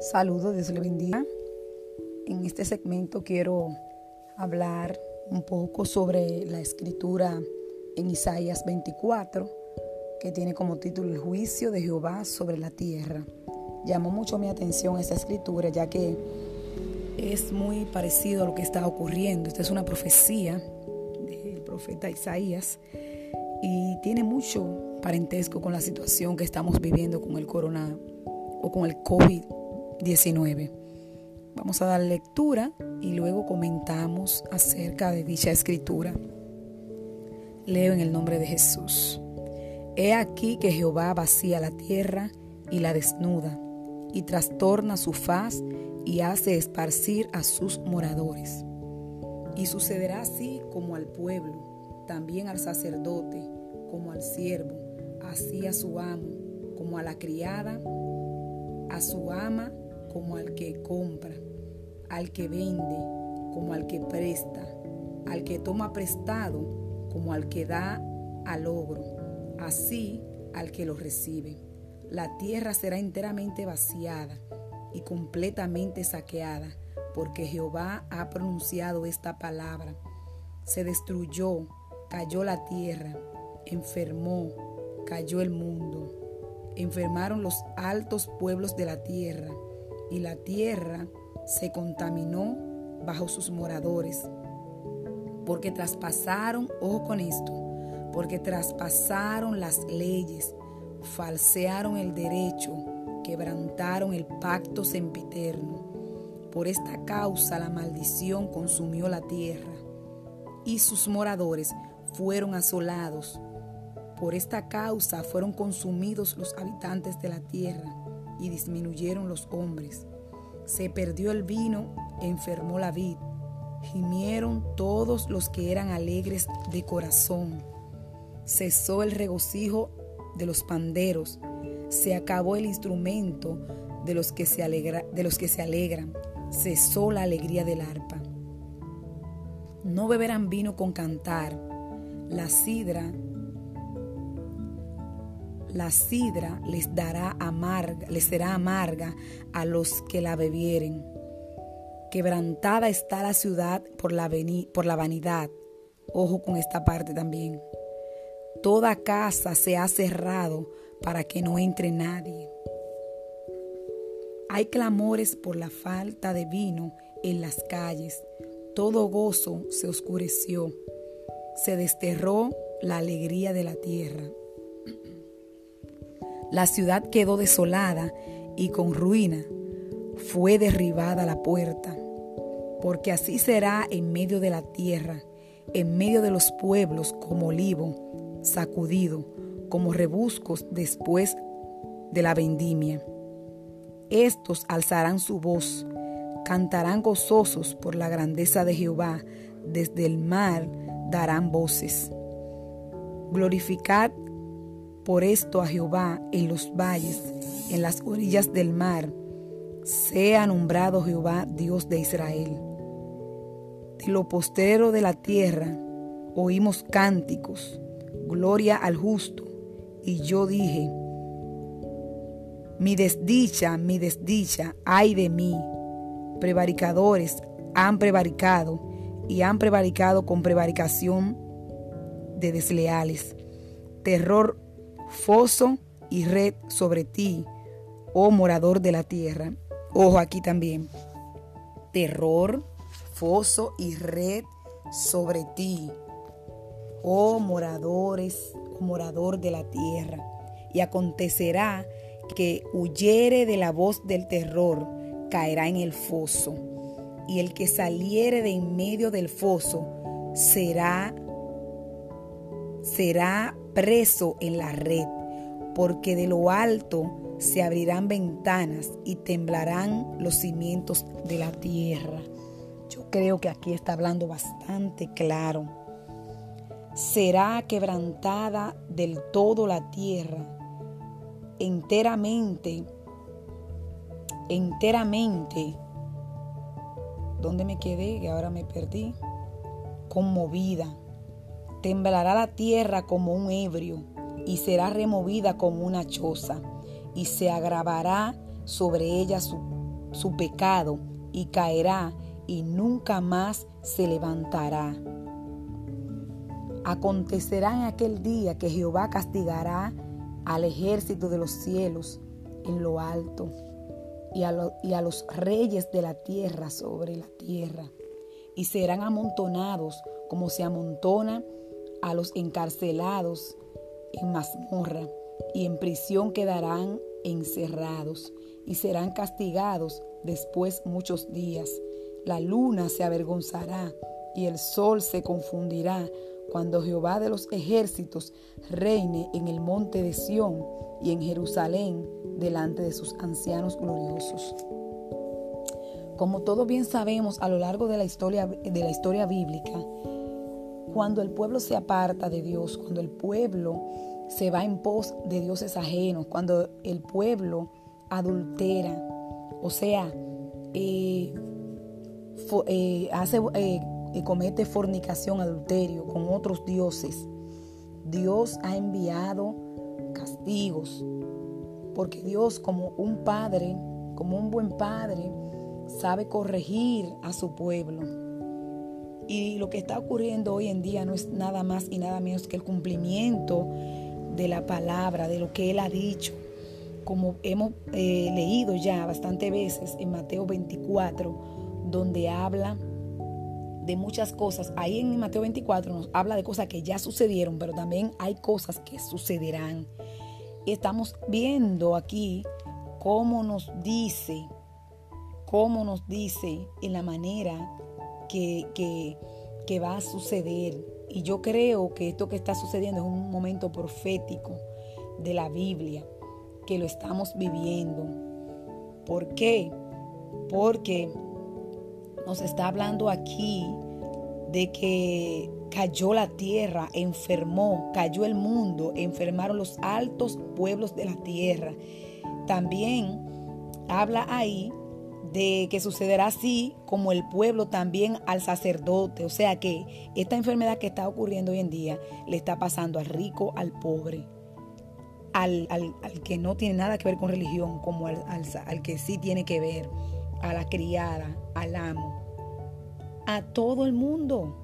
Saludos, Dios le bendiga. En este segmento quiero hablar un poco sobre la escritura en Isaías 24, que tiene como título El juicio de Jehová sobre la tierra. Llamó mucho mi atención esta escritura, ya que es muy parecido a lo que está ocurriendo. Esta es una profecía del profeta Isaías y tiene mucho parentesco con la situación que estamos viviendo con el corona o con el COVID-19. Vamos a dar lectura y luego comentamos acerca de dicha escritura. Leo en el nombre de Jesús. He aquí que Jehová vacía la tierra y la desnuda, y trastorna su faz y hace esparcir a sus moradores. Y sucederá así como al pueblo, también al sacerdote, como al siervo, así a su amo, como a la criada, a su ama, como al que compra, al que vende, como al que presta, al que toma prestado, como al que da al ogro, así al que lo recibe. La tierra será enteramente vaciada y completamente saqueada, porque Jehová ha pronunciado esta palabra. Se destruyó, cayó la tierra, enfermó, cayó el mundo. Enfermaron los altos pueblos de la tierra, y la tierra se contaminó bajo sus moradores, porque traspasaron, ojo con esto, porque traspasaron las leyes, falsearon el derecho, quebrantaron el pacto sempiterno. Por esta causa la maldición consumió la tierra y sus moradores fueron asolados. Por esta causa fueron consumidos los habitantes de la tierra y disminuyeron los hombres. Se perdió el vino, enfermó la vid, gimieron todos los que eran alegres de corazón. Cesó el regocijo de los panderos, se acabó el instrumento de los que se, alegra, de los que se alegran, cesó la alegría del arpa. No beberán vino con cantar, la sidra la sidra les dará amarga, les será amarga a los que la bebieren. Quebrantada está la ciudad por la, por la vanidad. Ojo con esta parte también. Toda casa se ha cerrado para que no entre nadie. Hay clamores por la falta de vino en las calles. Todo gozo se oscureció. Se desterró la alegría de la tierra. La ciudad quedó desolada y con ruina. Fue derribada la puerta. Porque así será en medio de la tierra, en medio de los pueblos como olivo, sacudido, como rebuscos después de la vendimia. Estos alzarán su voz, cantarán gozosos por la grandeza de Jehová, desde el mar darán voces. Glorificad por esto a Jehová en los valles, en las orillas del mar, sea nombrado Jehová Dios de Israel. De lo postrero de la tierra oímos cánticos, gloria al justo, y yo dije, mi desdicha, mi desdicha, ay de mí, prevaricadores han prevaricado y han prevaricado con prevaricación de desleales. Terror foso y red sobre ti, oh morador de la tierra. Ojo aquí también. Terror, foso y red sobre ti, oh moradores, morador de la tierra. Y acontecerá que huyere de la voz del terror, caerá en el foso. Y el que saliere de en medio del foso será será preso en la red, porque de lo alto se abrirán ventanas y temblarán los cimientos de la tierra. Yo creo que aquí está hablando bastante claro. Será quebrantada del todo la tierra, enteramente, enteramente. ¿Dónde me quedé? Que ahora me perdí. Conmovida Temblará la tierra como un ebrio y será removida como una choza y se agravará sobre ella su su pecado y caerá y nunca más se levantará. Acontecerá en aquel día que Jehová castigará al ejército de los cielos en lo alto y a, y a los reyes de la tierra sobre la tierra, y serán amontonados como se amontona a los encarcelados en mazmorra, y en prisión quedarán encerrados, y serán castigados después muchos días. La luna se avergonzará y el sol se confundirá cuando Jehová de los ejércitos reine en el monte de Sión y en Jerusalén delante de sus ancianos gloriosos. Como todos bien sabemos a lo largo de la historia, de la historia bíblica, cuando el pueblo se aparta de Dios, cuando el pueblo se va en pos de dioses ajenos, cuando el pueblo adultera, o sea, eh, eh, hace, eh, comete fornicación, adulterio con otros dioses, Dios ha enviado castigos, porque Dios como un padre, como un buen padre, sabe corregir a su pueblo. Y lo que está ocurriendo hoy en día no es nada más y nada menos que el cumplimiento de la palabra, de lo que Él ha dicho. Como hemos eh, leído ya bastante veces en Mateo 24, donde habla de muchas cosas. Ahí en Mateo 24 nos habla de cosas que ya sucedieron, pero también hay cosas que sucederán. Estamos viendo aquí cómo nos dice, cómo nos dice en la manera que, va a suceder. Y yo creo que esto que está sucediendo es un momento profético de la Biblia, que lo estamos viviendo. ¿Por qué? Porque nos está hablando aquí de que cayó la tierra, enfermó, cayó el mundo, enfermaron los altos pueblos de la tierra. También habla ahí de que sucederá así como el pueblo también al sacerdote. O sea que esta enfermedad que está ocurriendo hoy en día le está pasando al rico, al pobre, al, que no tiene nada que ver con religión, como al, al que sí tiene que ver, a la criada, al amo a todo el mundo.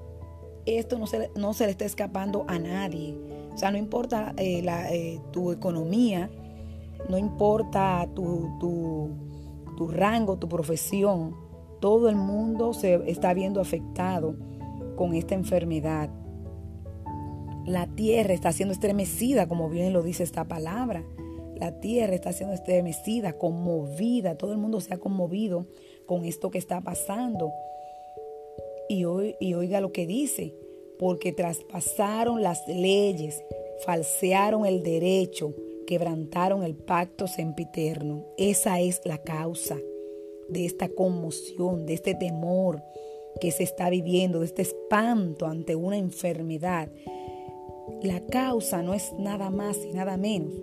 Esto no se, no se le está escapando a nadie. O sea, no importa eh, eh, tu economía, no importa tu, tu rango, tu profesión, todo el mundo se está viendo afectado con esta enfermedad. La tierra está siendo estremecida, como bien lo dice esta palabra. La tierra está siendo estremecida, conmovida. Todo el mundo se ha conmovido con esto que está pasando. Y, oiga lo que dice, porque traspasaron las leyes, falsearon el derecho, quebrantaron el pacto sempiterno. Esa es la causa de esta conmoción, de este temor que se está viviendo, de este espanto ante una enfermedad. La causa no es nada más y nada menos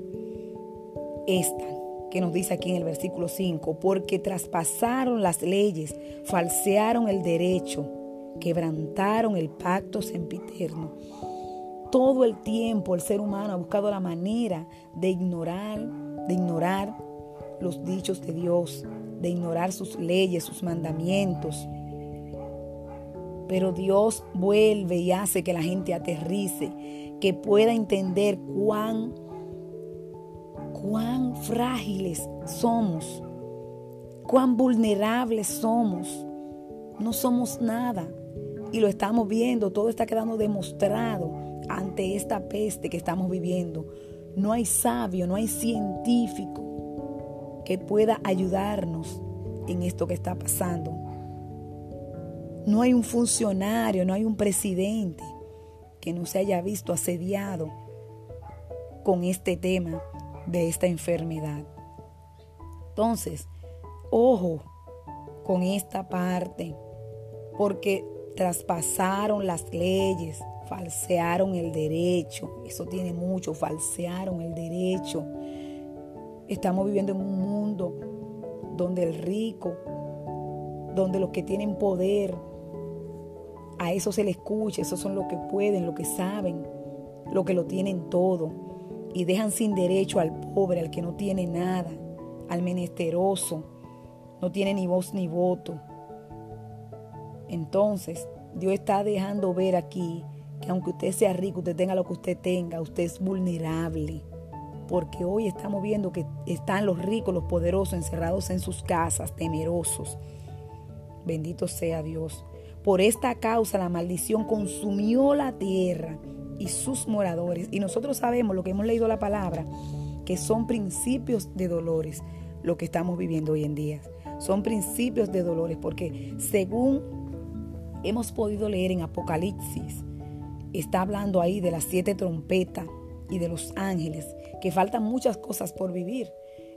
esta que nos dice aquí en el versículo 5, porque traspasaron las leyes, falsearon el derecho, quebrantaron el pacto sempiterno. Todo el tiempo el ser humano ha buscado la manera de ignorar, de ignorar los dichos de Dios, de ignorar sus leyes, sus mandamientos. Pero Dios vuelve y hace que la gente aterrice, que pueda entender cuán, cuán frágiles somos, cuán vulnerables somos. No somos nada. Y lo estamos viendo, todo está quedando demostrado ante esta peste que estamos viviendo. No hay sabio, no hay científico que pueda ayudarnos en esto que está pasando. No hay un funcionario, no hay un presidente que no se haya visto asediado con este tema de esta enfermedad. Entonces, ojo con esta parte, porque traspasaron las leyes, falsearon el derecho. Eso tiene mucho, falsearon el derecho. Estamos viviendo en un mundo donde el rico, donde los que tienen poder, a eso se le escucha, esos son los que pueden, los que saben, los que lo tienen todo. Y dejan sin derecho al pobre, al que no tiene nada, al menesteroso. no tiene ni voz ni voto. Entonces, Dios está dejando ver aquí que aunque usted sea rico, usted tenga lo que usted tenga, usted es vulnerable. Porque hoy estamos viendo que están los ricos, los poderosos encerrados en sus casas, temerosos. Bendito sea Dios. Por esta causa la maldición consumió la tierra y sus moradores. Y nosotros sabemos lo que hemos leído la palabra, que son principios de dolores lo que estamos viviendo hoy en día. Son principios de dolores porque según hemos podido leer en Apocalipsis, está hablando ahí de las siete trompetas y de los ángeles, que faltan muchas cosas por vivir.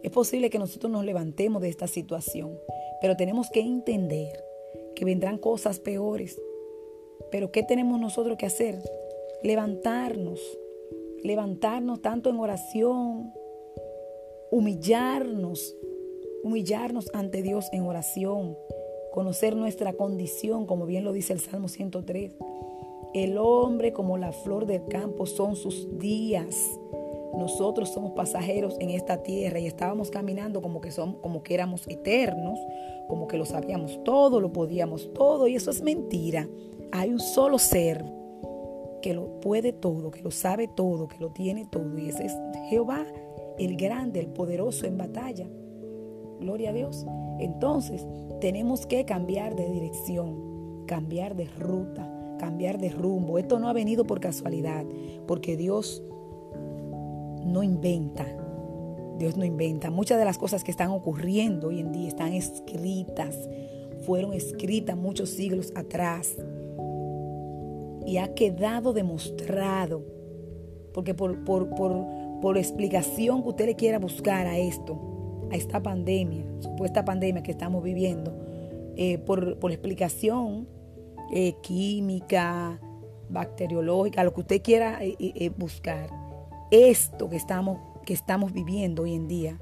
Es posible que nosotros nos levantemos de esta situación, pero tenemos que entender que vendrán cosas peores. Pero ¿qué tenemos nosotros que hacer? Levantarnos, levantarnos tanto en oración, humillarnos, humillarnos ante Dios en oración, conocer nuestra condición, como bien lo dice el Salmo 103. El hombre como la flor del campo son sus días. Nosotros somos pasajeros en esta tierra y estábamos caminando como que, somos, como que éramos eternos, como que lo sabíamos todo, lo podíamos todo, y eso es mentira. Hay un solo ser que lo puede todo, que lo sabe todo, que lo tiene todo, y ese es Jehová, el grande, el poderoso en batalla. Gloria a Dios. Entonces, tenemos que cambiar de dirección, cambiar de ruta, cambiar de rumbo. Esto no ha venido por casualidad, porque Dios no inventa. Dios no inventa. Muchas de las cosas que están ocurriendo hoy en día están escritas, fueron escritas muchos siglos atrás y ha quedado demostrado, porque por, por, por, explicación que usted le quiera buscar a esto, a esta pandemia, supuesta pandemia que estamos viviendo, eh, por, por, explicación eh, química, bacteriológica, lo que usted quiera eh, buscar, esto que estamos, que estamos viviendo hoy en día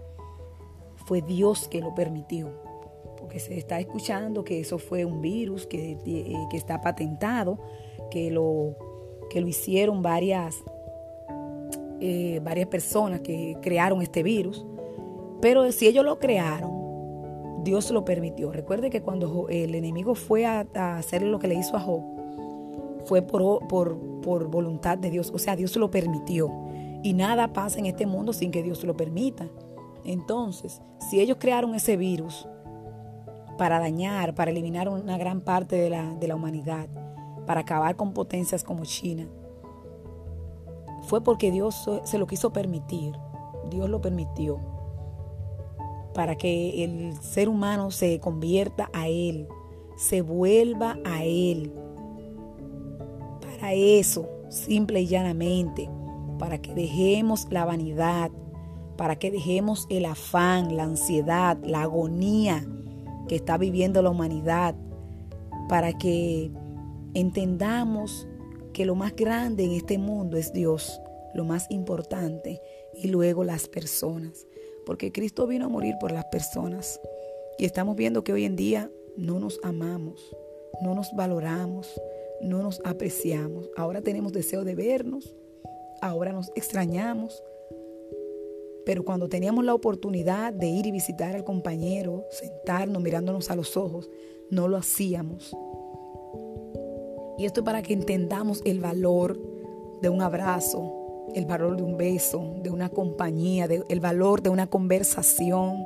fue Dios que lo permitió. Porque se está escuchando que eso fue un virus que, eh, que está patentado, que lo, que lo hicieron varias, eh, varias personas que crearon este virus. Pero si ellos lo crearon, Dios lo permitió. Recuerde que cuando el enemigo fue a, hacer lo que le hizo a Job, fue por, por, por voluntad de Dios. O sea, Dios lo permitió. Y nada pasa en este mundo sin que Dios lo permita. Entonces, si ellos crearon ese virus para dañar, para eliminar una gran parte de la, de la humanidad, para acabar con potencias como China, fue porque Dios se lo quiso permitir. Dios lo permitió para que el ser humano se convierta a Él, se vuelva a Él. Para eso, simple y llanamente para que dejemos la vanidad, para que dejemos el afán, la ansiedad, la agonía que está viviendo la humanidad, para que entendamos que lo más grande en este mundo es Dios, lo más importante, y luego las personas, porque Cristo vino a morir por las personas. Y estamos viendo que hoy en día no nos amamos, no nos valoramos, no nos apreciamos. Ahora tenemos deseo de vernos, ahora nos extrañamos. Pero cuando teníamos la oportunidad de ir y visitar al compañero, sentarnos, mirándonos a los ojos, no lo hacíamos. Y esto es para que entendamos el valor de un abrazo, el valor de un beso, de una compañía, el valor de una conversación,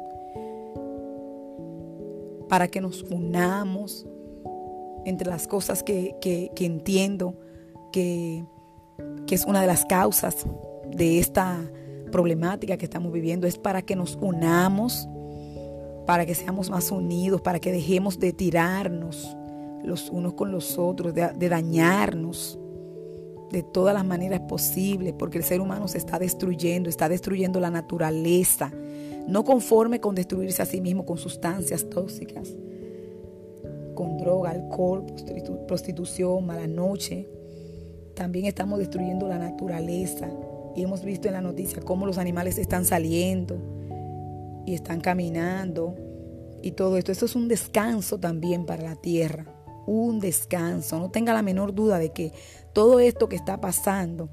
para que nos unamos entre las cosas que, que entiendo que que es una de las causas de esta problemática que estamos viviendo, es para que nos unamos, para que seamos más unidos, para que dejemos de tirarnos los unos con los otros, de, dañarnos de todas las maneras posibles, porque el ser humano se está destruyendo, está destruyendo la naturaleza, no conforme con destruirse a sí mismo con sustancias tóxicas, con droga, alcohol, prostitución, mala noche, también estamos destruyendo la naturaleza. Y hemos visto en la noticia cómo los animales están saliendo y están caminando y todo esto. Esto es un descanso también para la tierra. Un descanso. No tenga la menor duda de que todo esto que está pasando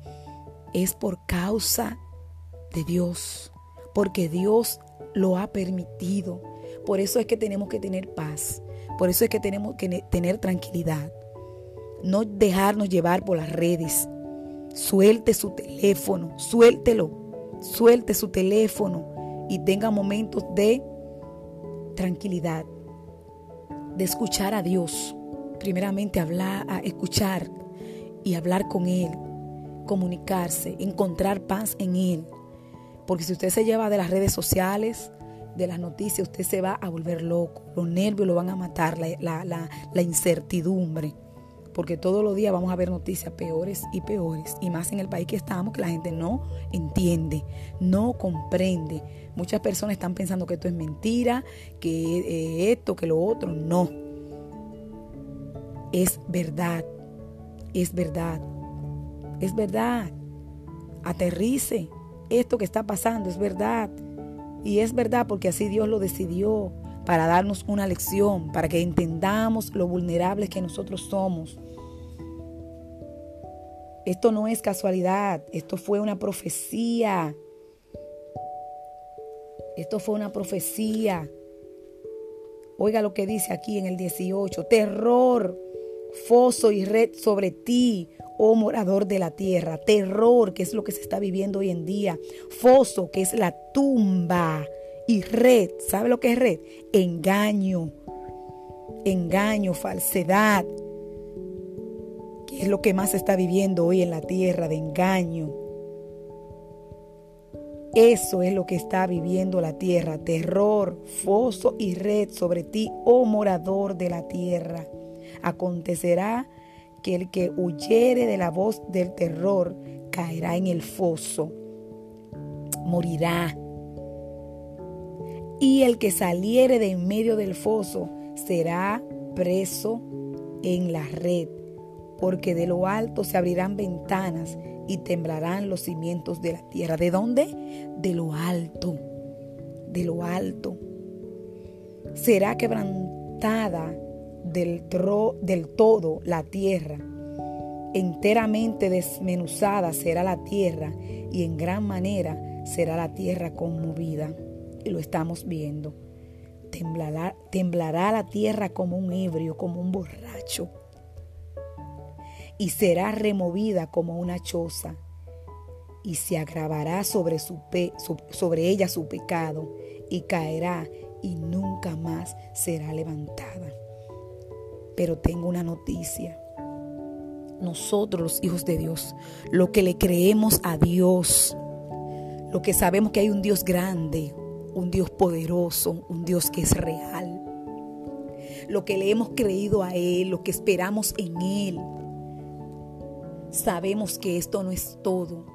es por causa de Dios. Porque Dios lo ha permitido. Por eso es que tenemos que tener paz. Por eso es que tenemos que tener tranquilidad. No dejarnos llevar por las redes. Suelte su teléfono, suéltelo, suelte su teléfono y tenga momentos de tranquilidad, de escuchar a Dios. Primeramente hablar, escuchar y hablar con Él, comunicarse, encontrar paz en Él. Porque si usted se lleva de las redes sociales, de las noticias, usted se va a volver loco. Los nervios lo van a matar, la, incertidumbre porque todos los días vamos a ver noticias peores y peores, y más en el país que estamos, que la gente no entiende, no comprende. Muchas personas están pensando que esto es mentira, que esto, que lo otro, no. Es verdad, es verdad, es verdad. Aterrice, esto que está pasando es verdad. Y es verdad porque así Dios lo decidió para darnos una lección, para que entendamos lo vulnerables que nosotros somos. Esto no es casualidad, esto fue una profecía. Esto fue una profecía. Oiga lo que dice aquí en el 18. Terror, foso y red sobre ti, oh morador de la tierra. Terror, que es lo que se está viviendo hoy en día. Foso, que es la tumba. Y red, ¿sabe lo que es red? Engaño. Engaño, falsedad, es lo que más se está viviendo hoy en la tierra de engaño. Eso es lo que está viviendo la tierra, terror, foso y red sobre ti, oh morador de la tierra. Acontecerá que el que huyere de la voz del terror caerá en el foso, morirá. Y el que saliere de en medio del foso será preso en la red porque de lo alto se abrirán ventanas y temblarán los cimientos de la tierra. ¿De dónde? De lo alto, de lo alto. Será quebrantada del, todo la tierra. Enteramente desmenuzada será la tierra y en gran manera será la tierra conmovida. Y lo estamos viendo. Temblará, temblará la tierra como un ebrio, como un borracho y será removida como una choza y se agravará sobre, su sobre ella su pecado y caerá y nunca más será levantada. Pero tengo una noticia. Nosotros los hijos de Dios, lo que le creemos a Dios, lo que sabemos que hay un Dios grande, un Dios poderoso, un Dios que es real, lo que le hemos creído a Él, lo que esperamos en Él, Sabemos que esto no es todo.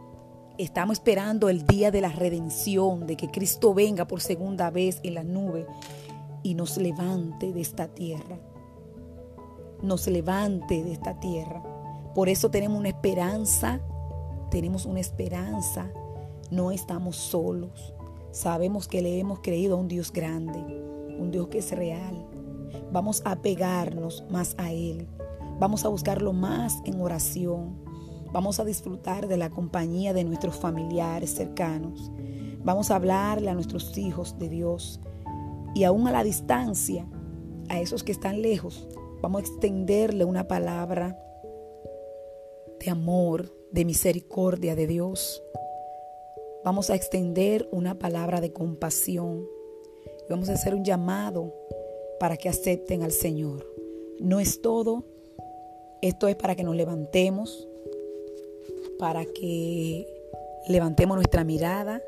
Estamos esperando el día de la redención, de que Cristo venga por segunda vez en la nube y nos levante de esta tierra. Nos levante de esta tierra. Por eso tenemos una esperanza, tenemos una esperanza. No estamos solos. Sabemos que le hemos creído a un Dios grande, un Dios que es real. Vamos a pegarnos más a Él. Vamos a buscarlo más en oración. Vamos a disfrutar de la compañía de nuestros familiares cercanos. Vamos a hablarle a nuestros hijos de Dios. Y aún a la distancia, a esos que están lejos, vamos a extenderle una palabra de amor, de misericordia de Dios. Vamos a extender una palabra de compasión. Y vamos a hacer un llamado para que acepten al Señor. No es todo. Esto es para que nos levantemos, para que levantemos nuestra mirada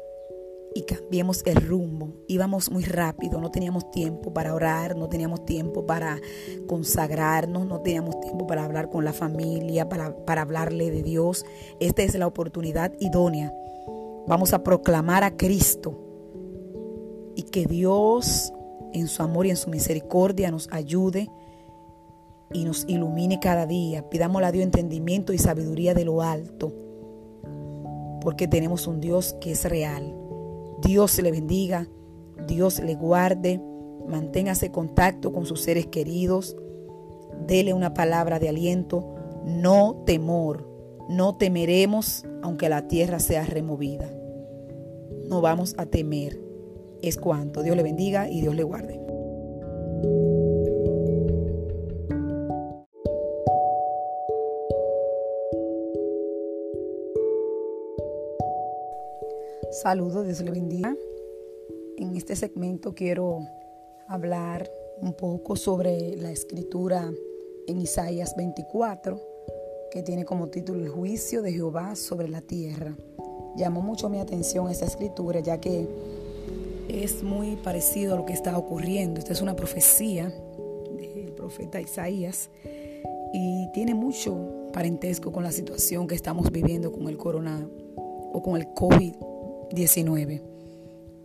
y cambiemos el rumbo. Íbamos muy rápido, no teníamos tiempo para orar, no teníamos tiempo para consagrarnos, no teníamos tiempo para hablar con la familia, para, para hablarle de Dios. Esta es la oportunidad idónea. Vamos a proclamar a Cristo y que Dios en su amor y en su misericordia nos ayude y nos ilumine cada día. Pidámosle a Dios entendimiento y sabiduría de lo alto, porque tenemos un Dios que es real. Dios le bendiga, Dios le guarde, manténgase contacto con sus seres queridos, dele una palabra de aliento, no temor, no temeremos aunque la tierra sea removida. No vamos a temer. Es cuanto. Dios le bendiga y Dios le guarde. Saludos, Dios le bendiga. En este segmento quiero hablar un poco sobre la escritura en Isaías 24, que tiene como título El juicio de Jehová sobre la tierra. Llamó mucho mi atención esta escritura, ya que es muy parecido a lo que está ocurriendo. Esta es una profecía del profeta Isaías y tiene mucho parentesco con la situación que estamos viviendo con el corona o con el COVID-19.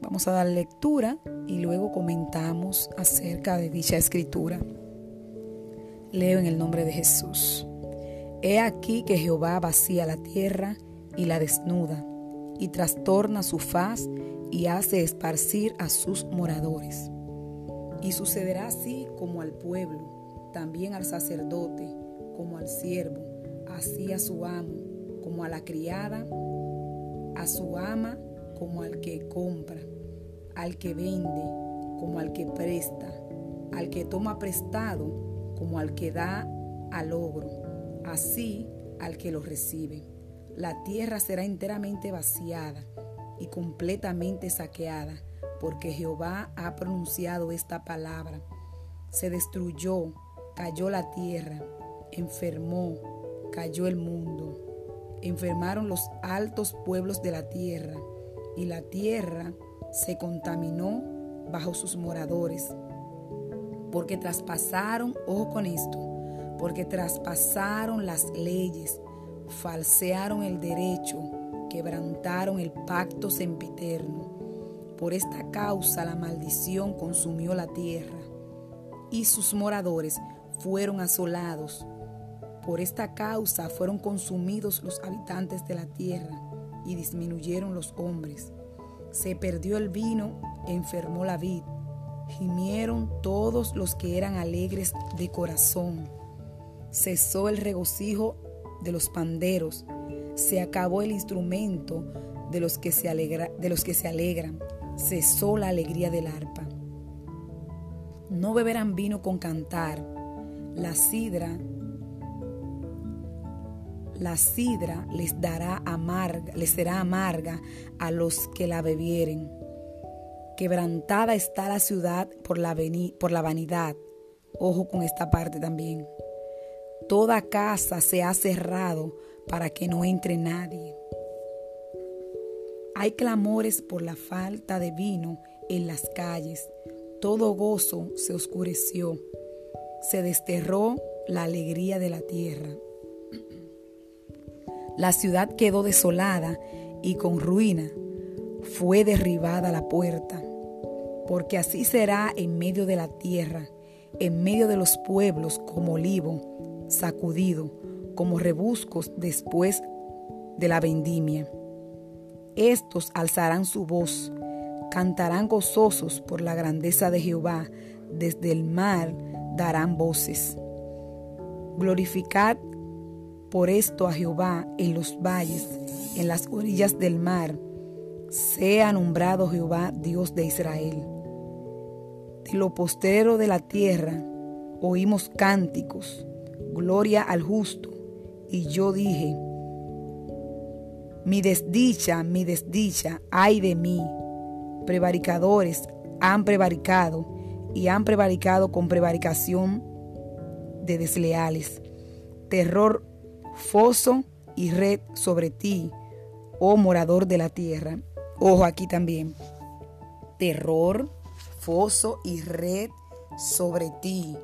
Vamos a dar lectura y luego comentamos acerca de dicha escritura. Leo en el nombre de Jesús. He aquí que Jehová vacía la tierra y la desnuda, y trastorna su faz y hace esparcir a sus moradores. Y sucederá así como al pueblo, también al sacerdote, como al siervo, así a su amo, como a la criada, a su ama, como al que compra, al que vende, como al que presta, al que toma prestado, como al que da al ogro, así al que lo recibe. La tierra será enteramente vaciada y completamente saqueada, porque Jehová ha pronunciado esta palabra. Se destruyó, cayó la tierra, enfermó, cayó el mundo. Enfermaron los altos pueblos de la tierra, y la tierra se contaminó bajo sus moradores, porque traspasaron, ojo con esto, porque traspasaron las leyes, falsearon el derecho, quebrantaron el pacto sempiterno. Por esta causa la maldición consumió la tierra y sus moradores fueron asolados. Por esta causa fueron consumidos los habitantes de la tierra y disminuyeron los hombres. Se perdió el vino, enfermó la vid, gimieron todos los que eran alegres de corazón. Cesó el regocijo de los panderos, se acabó el instrumento de los que se, alegra, de los que se alegran, cesó la alegría del arpa. No beberán vino con cantar, la sidra la sidra les dará amarga, les será amarga a los que la bebieren. Quebrantada está la ciudad por la, por la vanidad. Ojo con esta parte también. Toda casa se ha cerrado para que no entre nadie. Hay clamores por la falta de vino en las calles. Todo gozo se oscureció. Se desterró la alegría de la tierra. La ciudad quedó desolada y con ruina. Fue derribada la puerta. Porque así será en medio de la tierra, en medio de los pueblos como olivo, sacudido, como rebuscos después de la vendimia. Estos alzarán su voz, cantarán gozosos por la grandeza de Jehová, desde el mar darán voces. Glorificad por esto a Jehová en los valles, en las orillas del mar, sea nombrado Jehová Dios de Israel. De lo postero de la tierra oímos cánticos, gloria al justo, y yo dije, mi desdicha, mi desdicha, ay de mí. Prevaricadores han prevaricado y han prevaricado con prevaricación de desleales. Terror foso y red sobre ti, oh morador de la tierra. Ojo aquí también. Terror, foso y red sobre ti,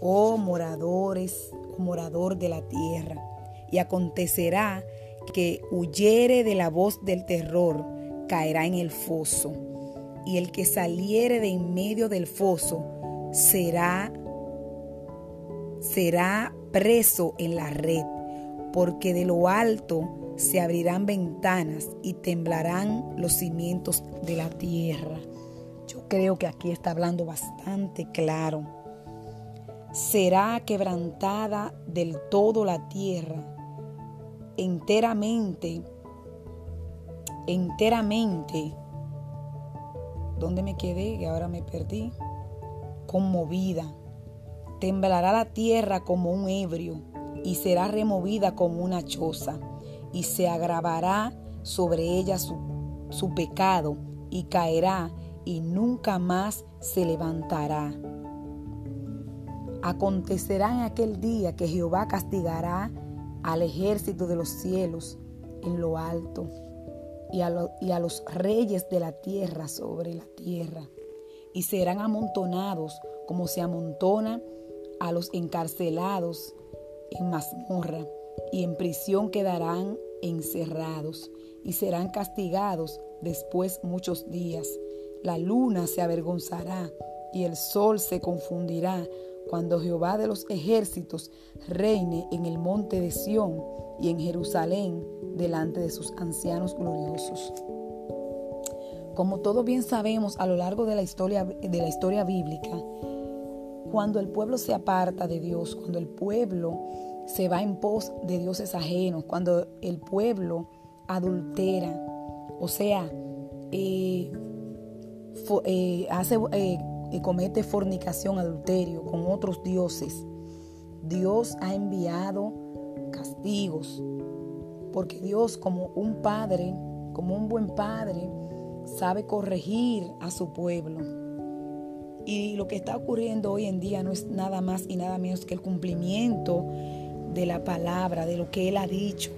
oh moradores, morador de la tierra. Y acontecerá que huyere de la voz del terror, caerá en el foso. Y el que saliere de en medio del foso será será preso en la red, porque de lo alto se abrirán ventanas y temblarán los cimientos de la tierra. Yo creo que aquí está hablando bastante claro. Será quebrantada del todo la tierra, enteramente, enteramente. ¿Dónde me quedé? Que ahora me perdí. Conmovida Temblará la tierra como un ebrio y será removida como una choza y se agravará sobre ella su su pecado y caerá y nunca más se levantará. Acontecerá en aquel día que Jehová castigará al ejército de los cielos en lo alto y a, y a los reyes de la tierra sobre la tierra, y serán amontonados como se amontona a los encarcelados en mazmorra, y en prisión quedarán encerrados, y serán castigados después muchos días. La luna se avergonzará y el sol se confundirá cuando Jehová de los ejércitos reine en el monte de Sión y en Jerusalén delante de sus ancianos gloriosos. Como todos bien sabemos a lo largo de la historia, de la historia bíblica, cuando el pueblo se aparta de Dios, cuando el pueblo se va en pos de dioses ajenos, cuando el pueblo adultera, o sea, eh, eh, hace, eh, comete fornicación, adulterio con otros dioses, Dios ha enviado castigos, porque Dios como un padre, como un buen padre, sabe corregir a su pueblo. Y lo que está ocurriendo hoy en día no es nada más y nada menos que el cumplimiento de la palabra, de lo que Él ha dicho.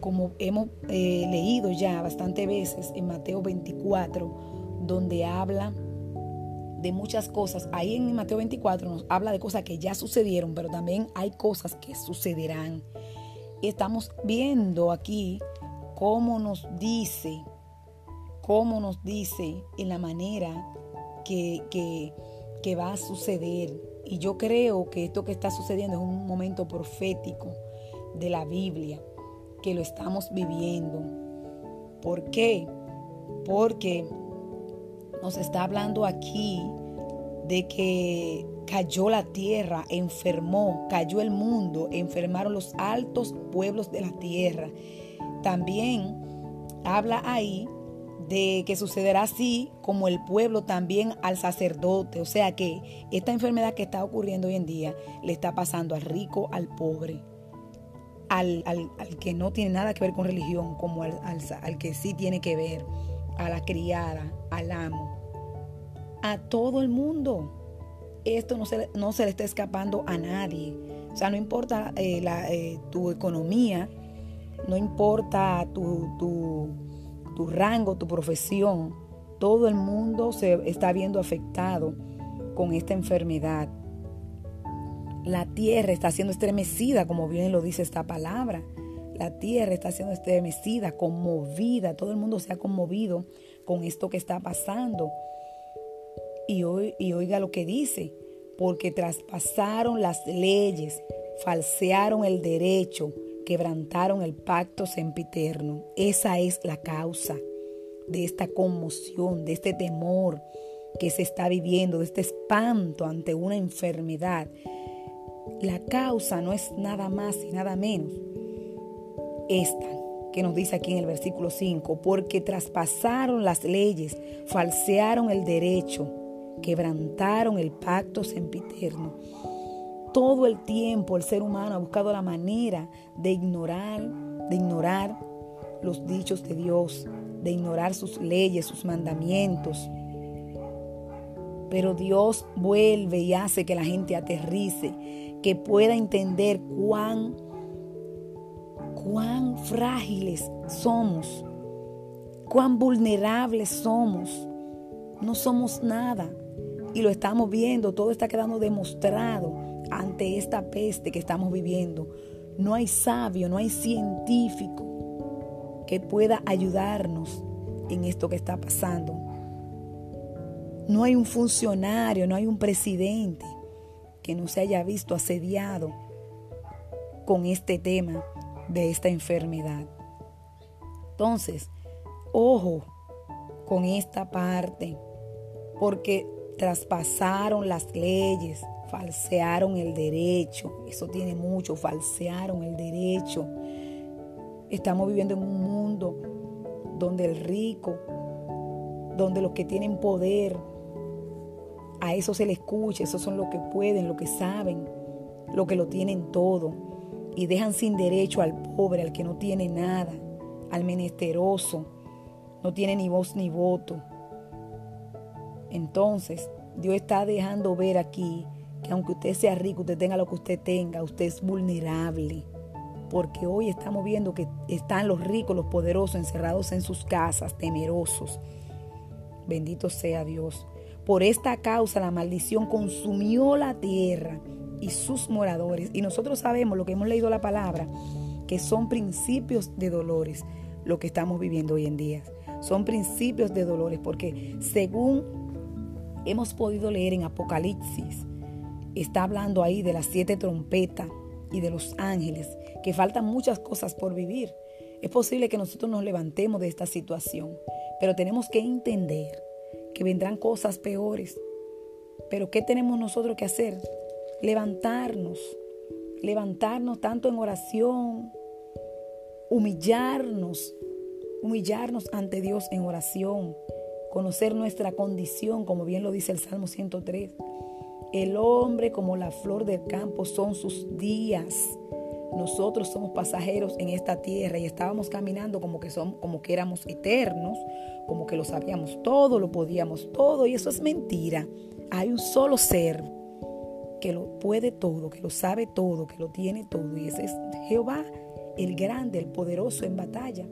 Como hemos eh, leído ya bastante veces en Mateo 24, donde habla de muchas cosas. Ahí en Mateo 24 nos habla de cosas que ya sucedieron, pero también hay cosas que sucederán. Y estamos viendo aquí cómo nos dice, cómo nos dice en la manera que, va a suceder. Y yo creo que esto que está sucediendo es un momento profético de la Biblia, que lo estamos viviendo. ¿Por qué? Porque nos está hablando aquí de que cayó la tierra, enfermó, cayó el mundo, enfermaron los altos pueblos de la tierra. También habla ahí de que sucederá así como el pueblo también al sacerdote. O sea que esta enfermedad que está ocurriendo hoy en día le está pasando al rico, al pobre, al, que no tiene nada que ver con religión, como al, al que sí tiene que ver, a la criada, al amo, a todo el mundo. Esto no se, no se le está escapando a nadie. O sea, no importa eh, eh, tu economía, no importa tu, tu rango, tu profesión, todo el mundo se está viendo afectado con esta enfermedad. La tierra está siendo estremecida, como bien lo dice esta palabra. La tierra está siendo estremecida, conmovida. Todo el mundo se ha conmovido con esto que está pasando. Y, y oiga lo que dice, porque traspasaron las leyes, falsearon el derecho, quebrantaron el pacto sempiterno. Esa es la causa de esta conmoción, de este temor que se está viviendo, de este espanto ante una enfermedad. La causa no es nada más y nada menos esta que nos dice aquí en el versículo 5, porque traspasaron las leyes, falsearon el derecho, quebrantaron el pacto sempiterno. Todo el tiempo el ser humano ha buscado la manera de ignorar, de ignorar los dichos de Dios, de ignorar sus leyes, sus mandamientos. Pero Dios vuelve y hace que la gente aterrice, que pueda entender cuán, cuán frágiles somos, cuán vulnerables somos. No somos nada. Y lo estamos viendo, todo está quedando demostrado ante esta peste que estamos viviendo. No hay sabio, no hay científico que pueda ayudarnos en esto que está pasando. No hay un funcionario, no hay un presidente que no se haya visto asediado con este tema de esta enfermedad. Entonces, ojo con esta parte, porque traspasaron las leyes, falsearon el derecho, eso tiene mucho, falsearon el derecho. Estamos viviendo en un mundo donde el rico, donde los que tienen poder, a eso se les escucha, esos son los que pueden, los que saben, los que lo tienen todo, y dejan sin derecho al pobre, al que no tiene nada, al menesteroso, no tiene ni voz ni voto. Entonces, Dios está dejando ver aquí que aunque usted sea rico, usted tenga lo que usted tenga, usted es vulnerable. Porque hoy estamos viendo que están los ricos, los poderosos encerrados en sus casas, temerosos. Bendito sea Dios. Por esta causa la maldición consumió la tierra y sus moradores. Y nosotros sabemos, lo que hemos leído la palabra, que son principios de dolores lo que estamos viviendo hoy en día. Son principios de dolores porque según hemos podido leer en Apocalipsis, está hablando ahí de las siete trompetas y de los ángeles, que faltan muchas cosas por vivir. Es posible que nosotros nos levantemos de esta situación, pero tenemos que entender que vendrán cosas peores. Pero ¿qué tenemos nosotros que hacer? Levantarnos, levantarnos tanto en oración, humillarnos, humillarnos ante Dios en oración, conocer nuestra condición, como bien lo dice el Salmo 103. El hombre como la flor del campo son sus días. Nosotros somos pasajeros en esta tierra y estábamos caminando como que, somos, como que éramos eternos, como que lo sabíamos todo, lo podíamos todo, y eso es mentira. Hay un solo ser que lo puede todo, que lo sabe todo, que lo tiene todo, y ese es Jehová, el grande, el poderoso en batalla.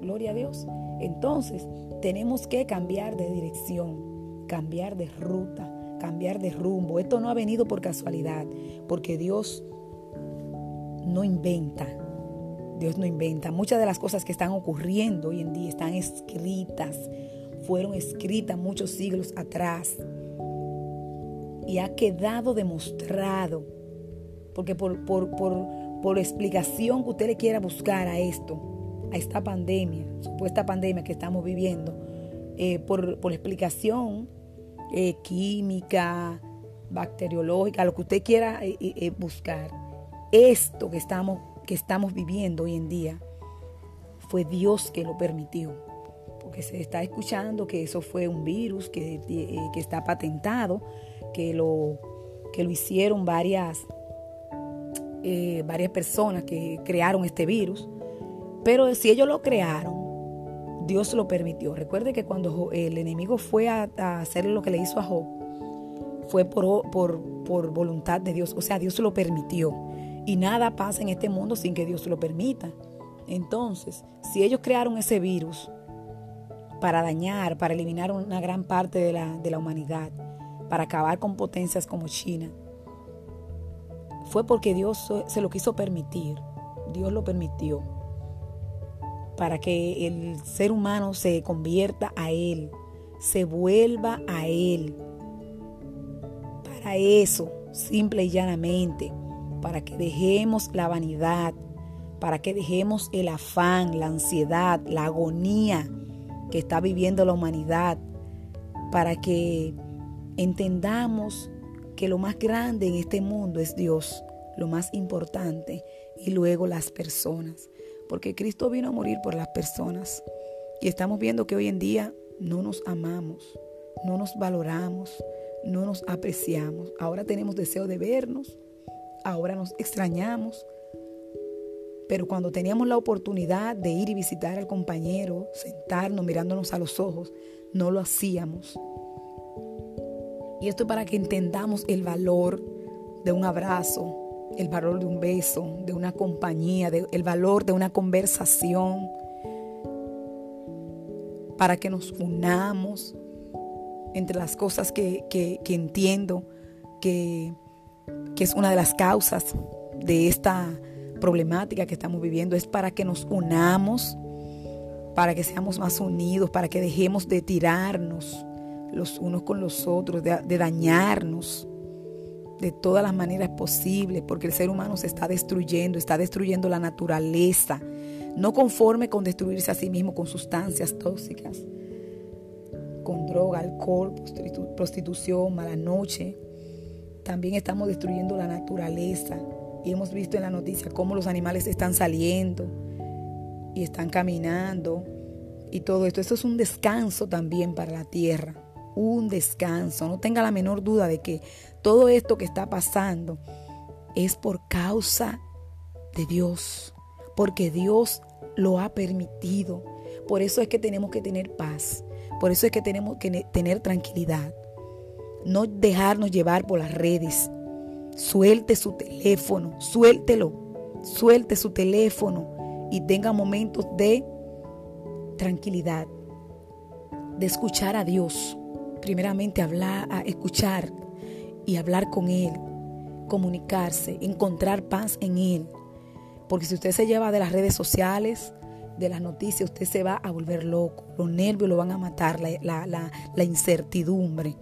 Gloria a Dios. Entonces, tenemos que cambiar de dirección, cambiar de ruta, cambiar de rumbo. Esto no ha venido por casualidad, porque Dios no inventa. Dios no inventa. Muchas de las cosas que están ocurriendo hoy en día están escritas, fueron escritas muchos siglos atrás y ha quedado demostrado, porque por, por, por, por explicación que usted le quiera buscar a esto, a esta pandemia, supuesta pandemia que estamos viviendo, eh, por, por explicación eh, química, bacteriológica, lo que usted quiera eh, eh, buscar. Esto que estamos, que estamos viviendo hoy en día fue Dios que lo permitió. Porque se está escuchando que eso fue un virus que, que está patentado, que lo, que lo hicieron varias, varias personas que crearon este virus. Pero si ellos lo crearon, Dios lo permitió. Recuerde que cuando el enemigo fue a, hacer lo que le hizo a Job, fue por, por, por voluntad de Dios. O sea, Dios lo permitió. Y nada pasa en este mundo sin que Dios lo permita. Entonces, si ellos crearon ese virus para dañar, para eliminar una gran parte de la, de la humanidad, para acabar con potencias como China, fue porque Dios se lo quiso permitir. Dios lo permitió para que el ser humano se convierta a Él, se vuelva a Él. Para eso, simple y llanamente, para que dejemos la vanidad, para que dejemos el afán, la ansiedad, la agonía que está viviendo la humanidad, para que entendamos que lo más grande en este mundo es Dios, lo más importante, y luego las personas porque Cristo vino a morir por las personas. Y estamos viendo que hoy en día no nos amamos, no nos valoramos, no nos apreciamos. Ahora tenemos deseo de vernos, ahora nos extrañamos. Pero cuando teníamos la oportunidad de ir y visitar al compañero, sentarnos mirándonos a los ojos, no lo hacíamos. Y esto es para que entendamos el valor de un abrazo, el valor de un beso, de una compañía, el valor de una conversación, para que nos unamos entre las cosas que, entiendo que, que es una de las causas de esta problemática que estamos viviendo, es para que nos unamos, para que seamos más unidos, para que dejemos de tirarnos los unos con los otros, de dañarnos de todas las maneras posibles, porque el ser humano se está destruyendo, está destruyendo la naturaleza, no conforme con destruirse a sí mismo con sustancias tóxicas, con droga, alcohol, prostitución, mala noche. También estamos destruyendo la naturaleza y hemos visto en la noticia cómo los animales están saliendo y están caminando y todo esto. Esto es un descanso también para la tierra un descanso. No tenga la menor duda de que todo esto que está pasando es por causa de Dios, porque Dios lo ha permitido, Por eso es que tenemos que tener paz. Por eso es que tenemos que tener tranquilidad. No dejarnos llevar por las redes. Suelte su teléfono, suéltelo, suelte su teléfono y tenga momentos de tranquilidad, de escuchar a Dios. Primeramente hablar, a escuchar y hablar con Él, comunicarse, encontrar paz en Él. Porque si usted se lleva de las redes sociales, de las noticias, usted se va a volver loco. Los nervios lo van a matar, la, incertidumbre.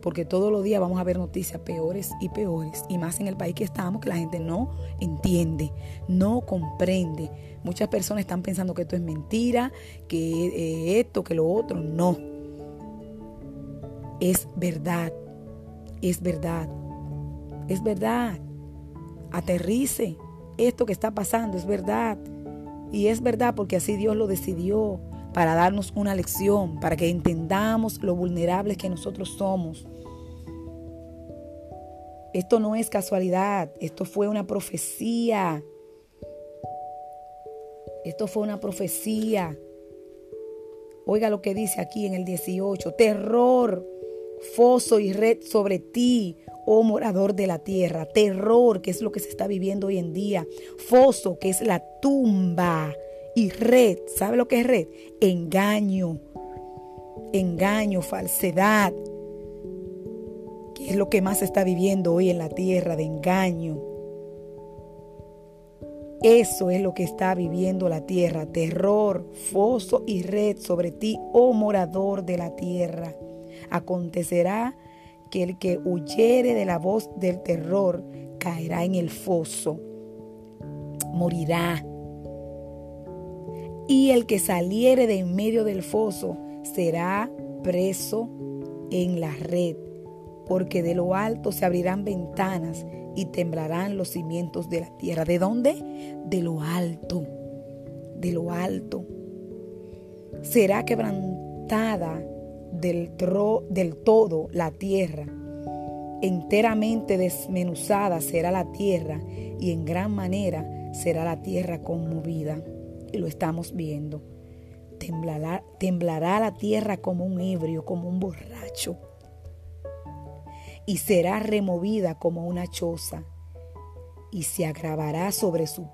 Porque todos los días vamos a ver noticias peores y peores. Y más en el país que estamos, que la gente no entiende, no comprende. Muchas personas están pensando que esto es mentira, que eh, esto, que lo otro. No. Es verdad. Es verdad. Es verdad. Aterrice. Esto que está pasando es verdad. Y es verdad porque así Dios lo decidió para darnos una lección, para que entendamos lo vulnerables que nosotros somos. Esto no es casualidad, esto fue una profecía. Esto fue una profecía. Oiga lo que dice aquí en el 18. Terror, foso y red sobre ti, oh morador de la tierra. Terror, que es lo que se está viviendo hoy en día. Foso, que es la tumba. Y red, ¿sabe lo que es red? Engaño. Engaño, falsedad. Que es lo que más se está viviendo hoy en la tierra de engaño. Eso es lo que está viviendo la tierra, terror, foso y red sobre ti, oh morador de la tierra. Acontecerá que el que huyere de la voz del terror caerá en el foso, morirá. Y el que saliere de en medio del foso será preso en la red, porque de lo alto se abrirán ventanas y temblarán los cimientos de la tierra. ¿De dónde? De lo alto, de lo alto. Será quebrantada del, todo la tierra. Enteramente desmenuzada será la tierra y en gran manera será la tierra conmovida. Y lo estamos viendo. Temblará, temblará la tierra como un ebrio, como un borracho y será removida como una choza y se agravará sobre, su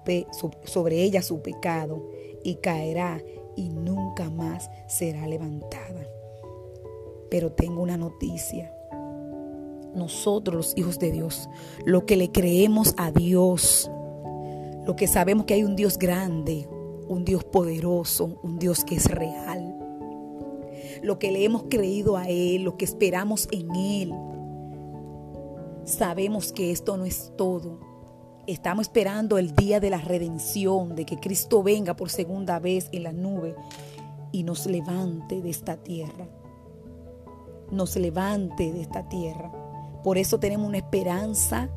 sobre ella su pecado y caerá y nunca más será levantada. Pero tengo una noticia. Nosotros los hijos de Dios, lo que le creemos a Dios, lo que sabemos que hay un Dios grande, un Dios poderoso, un Dios que es real, lo que le hemos creído a Él, lo que esperamos en Él, Sabemos que esto no es todo. Estamos esperando el día de la redención, de que Cristo venga por segunda vez en la nube y nos levante de esta tierra. Nos levante de esta tierra. Por eso tenemos una esperanza,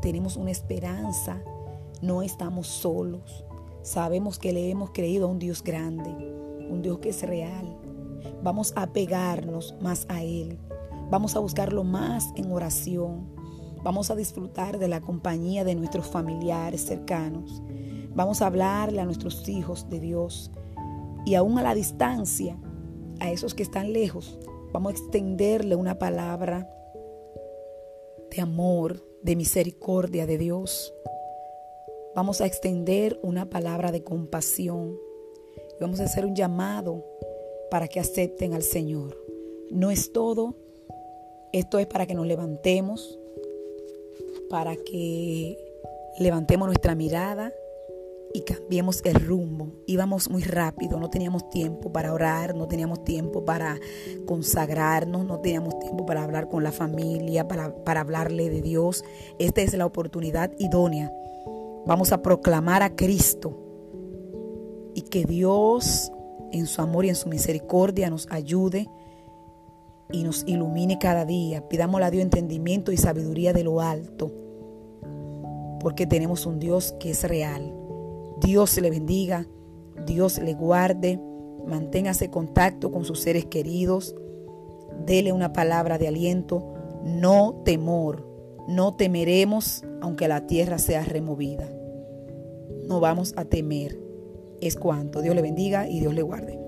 tenemos una esperanza. No estamos solos. Sabemos que le hemos creído a un Dios grande, un Dios que es real. Vamos a pegarnos más a Él. Vamos a buscarlo más en oración. Vamos a disfrutar de la compañía de nuestros familiares cercanos. Vamos a hablarle a nuestros hijos de Dios. Y aún a la distancia, a esos que están lejos, vamos a extenderle una palabra de amor, de misericordia de Dios. Vamos a extender una palabra de compasión. Y vamos a hacer un llamado para que acepten al Señor. No es todo esto es para que nos levantemos, para que levantemos nuestra mirada y cambiemos el rumbo. Íbamos muy rápido, no teníamos tiempo para orar, no teníamos tiempo para consagrarnos, no teníamos tiempo para hablar con la familia, para, para hablarle de Dios. Esta es la oportunidad idónea. Vamos a proclamar a Cristo y que Dios en su amor y en su misericordia nos ayude y nos ilumine cada día. Pidámosle a Dios entendimiento y sabiduría de lo alto, porque tenemos un Dios que es real. Dios le bendiga, Dios le guarde, manténgase contacto con sus seres queridos, dele una palabra de aliento, no temor, no temeremos aunque la tierra sea removida. No vamos a temer. Es cuanto. Dios le bendiga y Dios le guarde.